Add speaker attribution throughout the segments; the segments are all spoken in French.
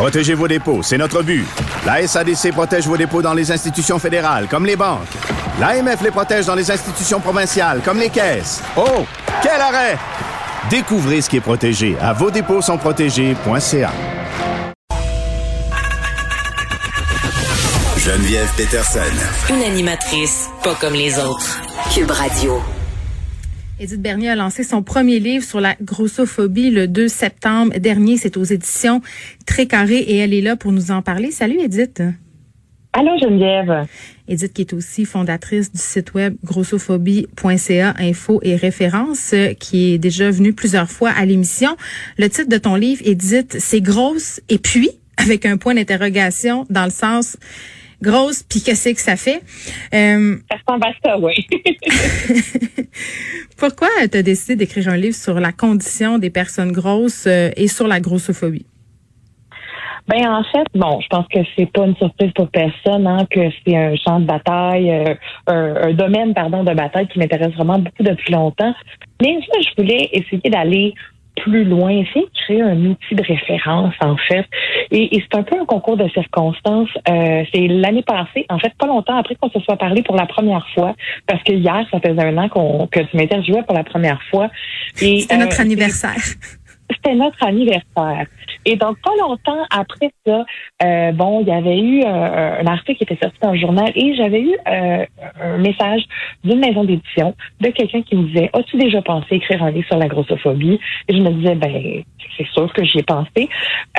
Speaker 1: Protégez vos dépôts, c'est notre but. La SADC protège vos dépôts dans les institutions fédérales, comme les banques. L'AMF les protège dans les institutions provinciales, comme les caisses. Oh, quel arrêt! Découvrez ce qui est protégé à vos dépôts sont protégés.ca.
Speaker 2: Geneviève Peterson.
Speaker 3: Une animatrice pas comme les autres. Cube Radio.
Speaker 4: Edith Bernier a lancé son premier livre sur la grossophobie le 2 septembre dernier. C'est aux éditions Très Carré et elle est là pour nous en parler. Salut Edith.
Speaker 5: Allô Geneviève.
Speaker 4: Edith qui est aussi fondatrice du site web grossophobie.ca info et référence qui est déjà venue plusieurs fois à l'émission. Le titre de ton livre Edith, c'est grosse et puis avec un point d'interrogation dans le sens grosse, puis qu'est-ce que ça fait?
Speaker 5: Euh, ça ressemble à ça, oui.
Speaker 4: Pourquoi tu as décidé d'écrire un livre sur la condition des personnes grosses euh, et sur la grossophobie?
Speaker 5: Ben en fait, bon, je pense que c'est pas une surprise pour personne, hein, que c'est un champ de bataille, euh, un, domaine pardon de bataille qui m'intéresse vraiment beaucoup depuis longtemps. Mais je voulais essayer d'aller plus loin, essayer de créer un outil de référence, en fait. Et, c'est un peu un concours de circonstances. Euh, c'est l'année passée, en fait, pas longtemps après qu'on se soit parlé pour la première fois, parce que hier, ça faisait un an qu'on que tu m'interviewais pour la première fois.
Speaker 4: C'était notre euh, anniversaire.
Speaker 5: C'était notre anniversaire. Et donc, pas longtemps après ça, euh, bon, il y avait eu euh, un article qui était sorti dans le journal et j'avais eu euh, un message d'une maison d'édition de quelqu'un qui me disait As-tu déjà pensé écrire un livre sur la grossophobie? Et je me disais, ben, c'est sûr que j'y ai pensé.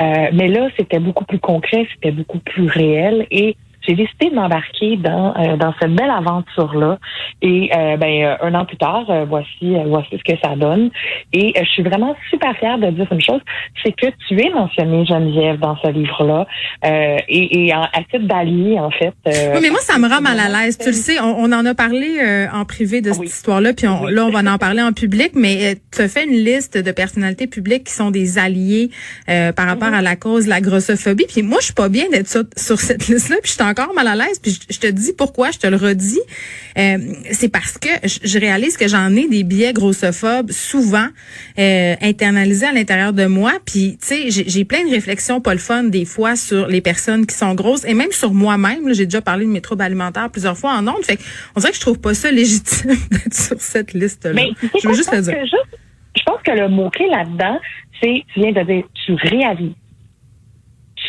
Speaker 5: mais là, c'était beaucoup plus concret, c'était beaucoup plus réel et j'ai décidé de m'embarquer dans euh, dans cette belle aventure là et euh, ben euh, un an plus tard voici voici ce que ça donne. Et je suis vraiment super fière de dire une chose c'est que tu es mentionné Geneviève dans ce livre là et, et à titre d'allié en fait
Speaker 4: oui mais moi ça me rend mal à l'aise. Tu le sais on, en a parlé en privé de cette histoire là puis là on va en parler en public mais tu as fait une liste de personnalités publiques qui sont des alliés par rapport mhm. à la cause de la grossophobie. Puis moi je suis pas bien d'être sur, sur cette liste là puis je encore mal à l'aise. Puis je, te dis pourquoi, je te le redis. Euh, c'est parce que je, réalise que j'en ai des biais grossophobes souvent euh, internalisés à l'intérieur de moi. Puis tu sais, j'ai plein de réflexions pas le fun des fois sur les personnes qui sont grosses et même sur moi-même. J'ai déjà parlé de mes troubles alimentaires plusieurs fois en ondes. Fait on dirait que je trouve pas ça légitime d'être sur cette liste-là.
Speaker 5: Mais je veux juste le dire. je pense que le mot-clé là-dedans, c'est, tu viens de dire, tu réalises.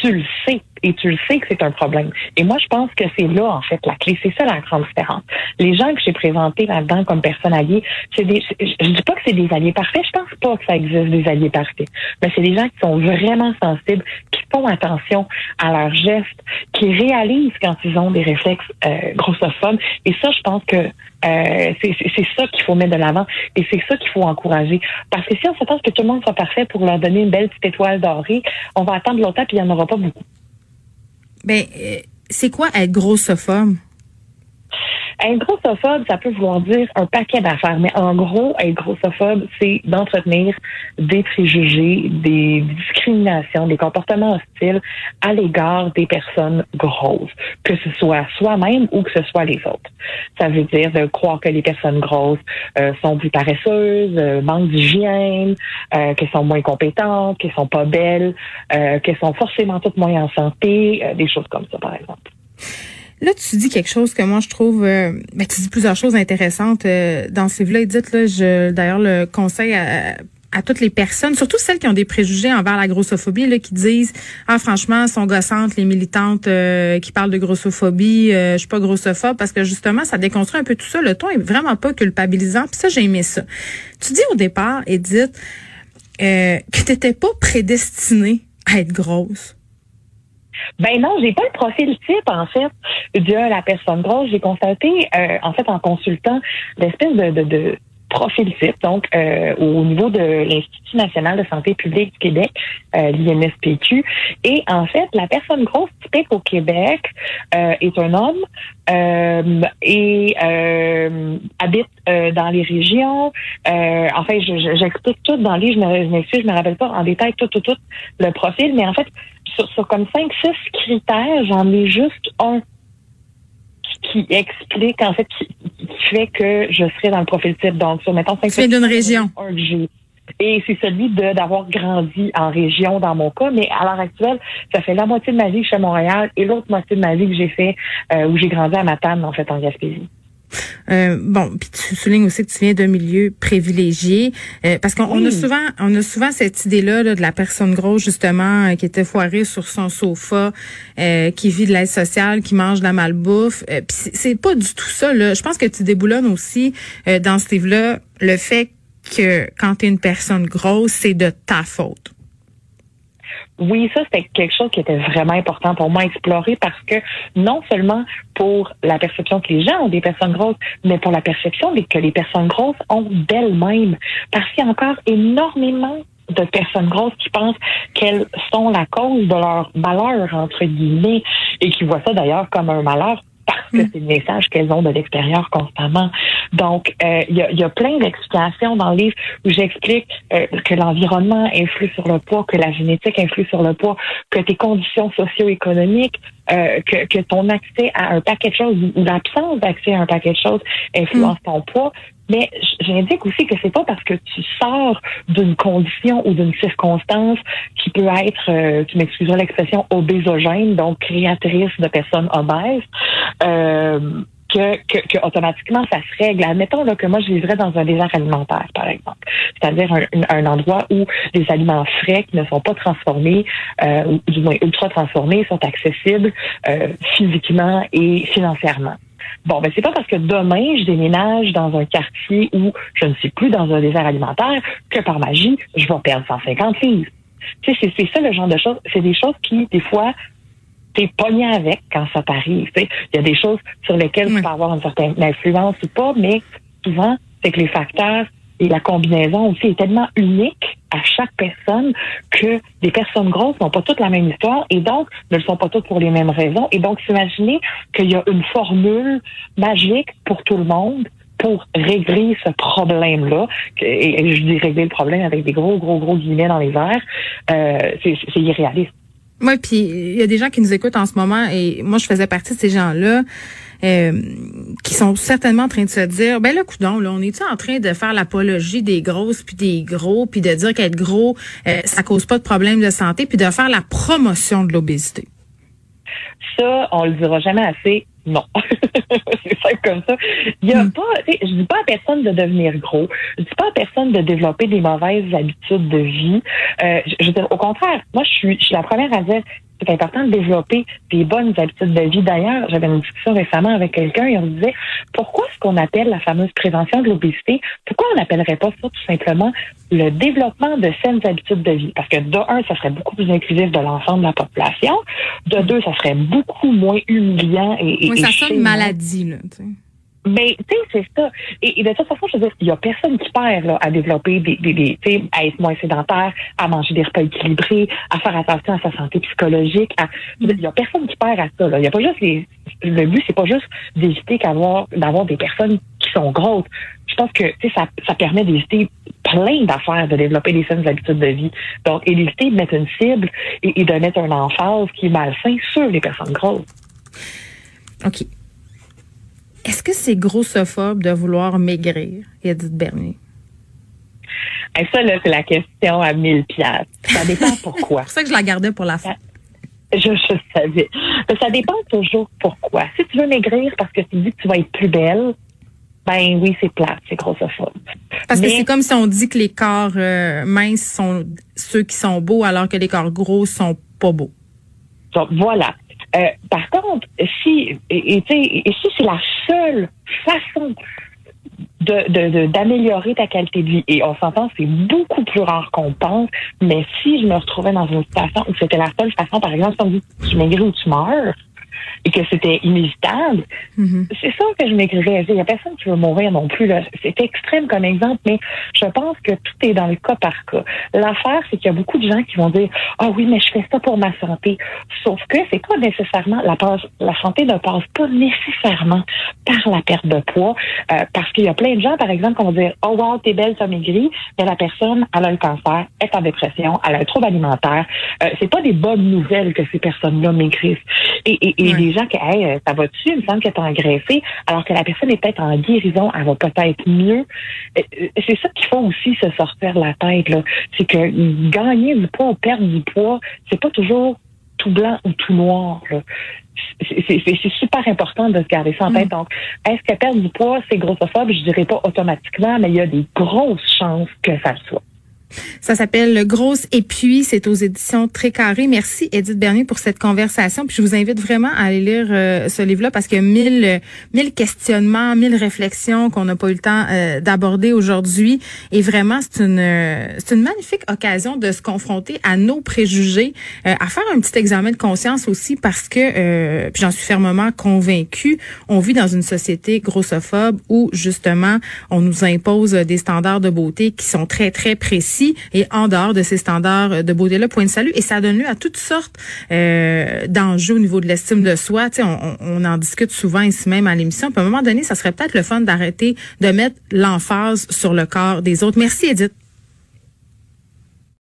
Speaker 5: Tu le sais et tu le sais que c'est un problème. Et moi, je pense que c'est là, en fait, la clé. C'est ça la grande différence. Les gens que j'ai présentés là-dedans comme personnes alliées, c'est des, je dis pas que c'est des alliés parfaits. Je pense pas que ça existe des alliés parfaits. Mais c'est des gens qui sont vraiment sensibles, qui font attention à leurs gestes, qui réalisent quand ils ont des réflexes euh, grossophobes. Et ça, je pense que euh, c'est ça qu'il faut mettre de l'avant et c'est ça qu'il faut encourager. Parce que si on s'attend que tout le monde soit parfait pour leur donner une belle petite étoile dorée, on va attendre longtemps puis il n'y en aura pas beaucoup.
Speaker 4: Ben, euh, c'est quoi être grossophobe?
Speaker 5: Être grossophobe, ça peut vouloir dire un paquet d'affaires, mais en gros, être grossophobe, c'est d'entretenir des préjugés, des discriminations, des comportements hostiles à l'égard des personnes grosses, que ce soit soi-même ou que ce soit les autres. Ça veut dire de croire que les personnes grosses euh, sont plus paresseuses, euh, manquent d'hygiène, euh, qu'elles sont moins compétentes, qu'elles sont pas belles, euh, qu'elles sont forcément toutes moins en santé, des choses comme ça, par exemple.
Speaker 4: Là, tu dis quelque chose que moi je trouve, euh, ben, tu dis plusieurs choses intéressantes euh, dans ce livre-là. Edith, là, je d'ailleurs le conseille à, à toutes les personnes, surtout celles qui ont des préjugés envers la grossophobie, là, qui disent ah franchement sont gossantes les militantes euh, qui parlent de grossophobie, euh, je suis pas grossophobe parce que justement ça déconstruit un peu tout ça. Le ton est vraiment pas culpabilisant. Puis ça j'ai aimé ça. Tu dis au départ, Edith, euh, que t'étais pas prédestinée à être grosse.
Speaker 5: Ben non, j'ai pas le profil type en fait de la personne grosse. J'ai constaté euh, en fait en consultant l'espèce de, profil type, donc euh, au niveau de l'Institut national de santé publique du Québec, euh, l'INSPQ. Et en fait, la personne grosse typique au Québec est un homme et habite dans les régions. enfin, j'explique tout dans les, je m'excuse, je me rappelle pas en détail tout, tout, tout le profil, mais en fait, sur, sur comme cinq, six critères, j'en ai juste un qui explique, en fait, qui, fait que je serai dans le profil type. Donc, sur, mettons,
Speaker 4: cinq... Tu viens d'une région.
Speaker 5: Et c'est celui de d'avoir grandi en région dans mon cas, mais à l'heure actuelle, ça fait la moitié de ma vie que je suis à Montréal et l'autre moitié de ma vie que j'ai fait euh, où j'ai grandi à Matane, en fait, en Gaspésie.
Speaker 4: Euh, bon, puis tu soulignes aussi que tu viens d'un milieu privilégié, euh, parce qu'on a souvent, on a souvent cette idée-là de la personne grosse justement euh, qui était foirée sur son sofa, qui vit de l'aide sociale, qui mange de la malbouffe. puis c'est pas du tout ça. Là. Je pense que tu déboulonnes aussi dans ce livre-là le fait que quand tu es une personne grosse, c'est de ta faute.
Speaker 5: Oui, ça, c'était quelque chose qui était vraiment important pour moi à explorer parce que non seulement pour la perception que les gens ont des personnes grosses, mais pour la perception que les personnes grosses ont d'elles-mêmes. Parce qu'il y a encore énormément de personnes grosses qui pensent qu'elles sont la cause de leur malheur, entre guillemets, et qui voient ça d'ailleurs comme un malheur parce que mm. c'est le message qu'elles ont de l'extérieur constamment. Donc, euh, il y, a, plein d'explications dans le livre où j'explique euh, que l'environnement influe sur le poids, que la génétique influe sur le poids, que tes conditions socio-économiques, euh, que, que ton accès à un paquet de choses ou l'absence d'accès à un paquet de choses influence mm. ton poids. Mais j'indique aussi que c'est pas parce que tu sors d'une condition ou d'une circonstance qui peut être, euh, tu m'excuseras l'expression, obésogène, donc créatrice de personnes obèses, euh, que, que, automatiquement ça se règle. Admettons là, que moi je vivrais dans un désert alimentaire, par exemple, c'est-à-dire un, un, endroit où les aliments frais qui ne sont pas transformés, euh, ou du moins ultra transformés, sont accessibles euh, physiquement et financièrement. Bon, ben c'est pas parce que demain je déménage dans un quartier où je ne suis plus dans un désert alimentaire que par magie je vais perdre 150 livres. Tu sais, c'est ça le genre de choses. C'est des choses qui, des fois, t'es pogné avec quand ça t'arrive. Il y a des choses sur lesquelles tu peux avoir une certaine influence ou pas, mais souvent, c'est que les facteurs et la combinaison aussi est tellement unique à chaque personne que des personnes grosses n'ont pas toutes la même histoire et donc ne le sont pas toutes pour les mêmes raisons. Et donc, s'imaginer qu'il y a une formule magique pour tout le monde pour régler ce problème-là, et, je dis régler le problème avec des gros, gros, gros guillemets dans les airs, euh, c'est irréaliste.
Speaker 4: Oui, puis il y a des gens qui nous écoutent en ce moment et moi je faisais partie de ces gens-là. Euh, qui sont certainement en train de se dire ben là coudon là on est en train de faire l'apologie des grosses puis des gros puis de dire qu'être gros euh, ça cause pas de problème de santé puis de faire la promotion de l'obésité?
Speaker 5: Ça on le dira jamais assez non. c'est simple comme ça. Il y a hmm. pas, je dis pas à personne de devenir gros. Je dis pas à personne de développer des mauvaises habitudes de vie. Euh, je, je, au contraire, moi, je suis, je suis la première à dire c'est important de développer des bonnes habitudes de vie. D'ailleurs, j'avais une discussion récemment avec quelqu'un et on disait pourquoi ce qu'on appelle la fameuse prévention de l'obésité, pourquoi on n'appellerait pas ça tout simplement le développement de saines habitudes de vie? Parce que de un, ça serait beaucoup plus inclusif de l'ensemble de la population. De deux, ça serait beaucoup moins humiliant et,
Speaker 4: oui, ça sonne maladie, là.
Speaker 5: Mais tu sais, c'est ça. Et, de toute façon, je veux dire, il y a personne qui perd là, à développer des, des, des tu sais, à être moins sédentaire, à manger des repas équilibrés, à faire attention à sa santé psychologique. il y a personne qui perd à ça. Là. Il y a pas juste les. Le but, c'est pas juste d'éviter d'avoir des personnes qui sont grosses. Je pense que tu sais, ça, ça permet d'éviter plein d'affaires de développer des saines habitudes de vie. Donc, et d'éviter de mettre une cible et, et de mettre un emphase qui est malsain sur les personnes grosses.
Speaker 4: OK. Est-ce que c'est grossophobe de vouloir maigrir, Edith Bernier?
Speaker 5: Et ça, là, c'est la question à 1000 piastres. Ça dépend pourquoi.
Speaker 4: c'est pour ça que je la gardais pour la fin.
Speaker 5: Je, je savais. ça dépend toujours pourquoi. Si tu veux maigrir parce que tu dis que tu vas être plus belle, ben oui, c'est plat, c'est grossophobe.
Speaker 4: Parce que c'est comme si on dit que les corps euh, minces sont ceux qui sont beaux alors que les corps gros sont pas beaux.
Speaker 5: Donc, voilà. Euh, par contre, si, et, si c'est la seule façon de, d'améliorer ta qualité de vie. Et on s'entend, c'est beaucoup plus rare qu'on pense, mais si je me retrouvais dans une situation où c'était la seule façon, par exemple, si on dit tu maigris ou tu meurs, et que c'était inévitable, mm-hmm. c'est ça que je m'écrirais. Il n'y a personne qui veut mourir non plus. C'est extrême comme exemple, mais je pense que tout est dans le cas par cas. L'affaire, c'est qu'il y a beaucoup de gens qui vont dire Ah oui, mais je fais ça pour ma santé. Sauf que c'est pas nécessairement la la santé ne passe pas nécessairement par la perte de poids. Euh, parce qu'il y a plein de gens, par exemple, qui vont dire Oh wow, t'es belle, t'as maigri, mais la personne elle a un cancer, est en dépression, elle a un trouble alimentaire. Euh, c'est pas des bonnes nouvelles que ces personnes-là maigrissent. Et, et, et les gens qui, hey, euh, ça va-tu? Il me semble qu'elle est engraissée, alors que la personne est peut-être en guérison, elle va peut-être mieux. Euh, euh, c'est ça qu'il faut aussi se sortir la tête, là. C'est que gagner du poids ou perdre du poids, c'est pas toujours tout blanc ou tout noir. C'est super important de se garder ça en tête. Mm. Donc, est-ce que perdre du poids, c'est grossophobe? Je dirais pas automatiquement, mais il y a des grosses chances que ça le soit.
Speaker 4: Ça s'appelle Grosse Épuis. C'est aux éditions Très Carré. Merci, Edith Bernier, pour cette conversation. Puis je vous invite vraiment à aller lire euh, ce livre-là parce a mille, mille questionnements, mille réflexions qu'on n'a pas eu le temps euh, d'aborder aujourd'hui. Et vraiment, c'est une, c'est une magnifique occasion de se confronter à nos préjugés, euh, à faire un petit examen de conscience aussi parce que, puis j'en suis fermement convaincue, on vit dans une société grossophobe où justement on nous impose des standards de beauté qui sont très, très précis et en dehors de ces standards de beauté-là, point de salut. Et ça donne lieu à toutes sortes euh, d'enjeux au niveau de l'estime de soi. On, on, en discute souvent ici même à l'émission. Puis à un moment donné, ça serait peut-être le fun d'arrêter de mettre l'emphase sur le corps des autres. Merci, Edith.